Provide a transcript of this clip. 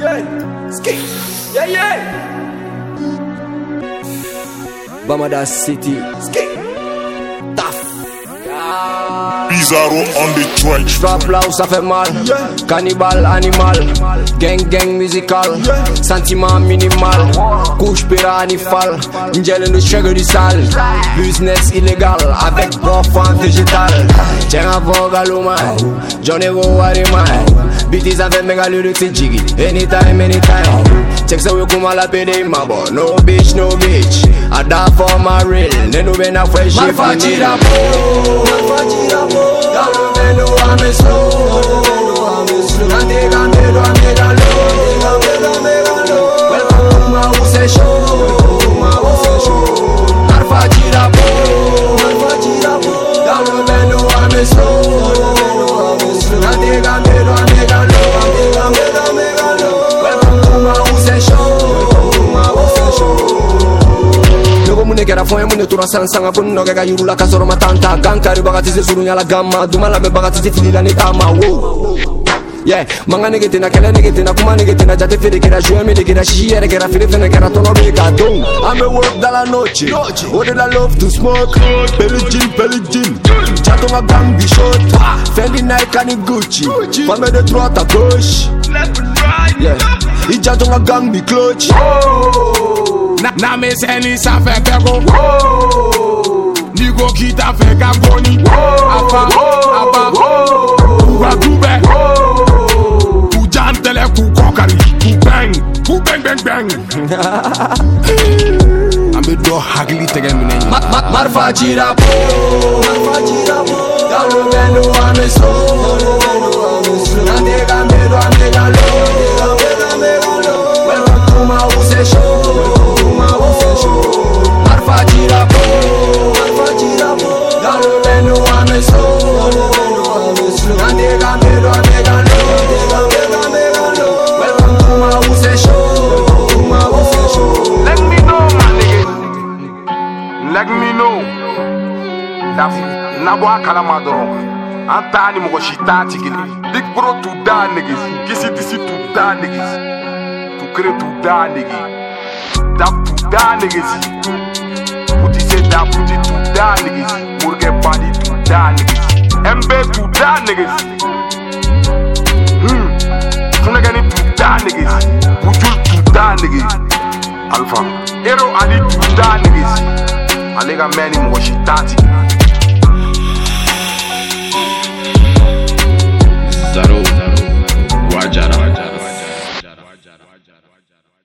Yeah, ski. Yeah, yeah. Bamada City. Ski. Tough. Pizarro on the track. Trap là où ça fait mal Cannibal, animal Gang, gang musical Sentiment minimal Couche péranifal Njel de chèque du sale Business illégal Avec profond végétal Tiens avant galoma Johnny go Bitties avec méga lyrics c'est jiggy. Anytime, anytime. Check ça we kuma la pede mabo No bitch, no bitch. I die for my real. Nenu bena fresh if you need a Dalo kɛra fɔn ye mun de tora san sanga fo nɔgɔ ka yirula ka sɔrɔ ma tan ta. Gan kari bagati se surunya la gamma duma lamɛn bagati se filila ni taama wo Yeah, manga nege tena, kɛlɛ nege tena, kuma nege tena, jate feere kɛra, joie me de kɛra, sisi yɛrɛ kɛra, feere fɛnɛ kɛra, tɔnɔ be ka don. An be work dans la noche, o de la love to smoke, peli gin, peli gin, jato nga gang bi short, Fendi Nike ani Gucci, fame de à gauche, yeah, i jato nga gang bi clutch. na, na ni sa fe fe go Wo Ni go ki ta fe ka go ni Wo Apa kagoni Afa, aba, kuwa kube Kujantele kukokari Kubeng, kubeng beng beng Ambe do hagili tege minenye Marfa chirapo Marfa chirapo That nabɔ a kalama dɔrɔn an t'a ni mɔgɔ si t'a tigi kelen big bro tu da niggas kisi disi tu da niggas tu kere tu da niggas dap tu da niggas puti se da puti tu da niggas murge badi tu da niggas mb tu da niggas hmm tunagani tu da niggas bujul tu da niggas alpha ero ali tu da niggas ale ka mɛn ni mɔgɔ si t'a tigi যারা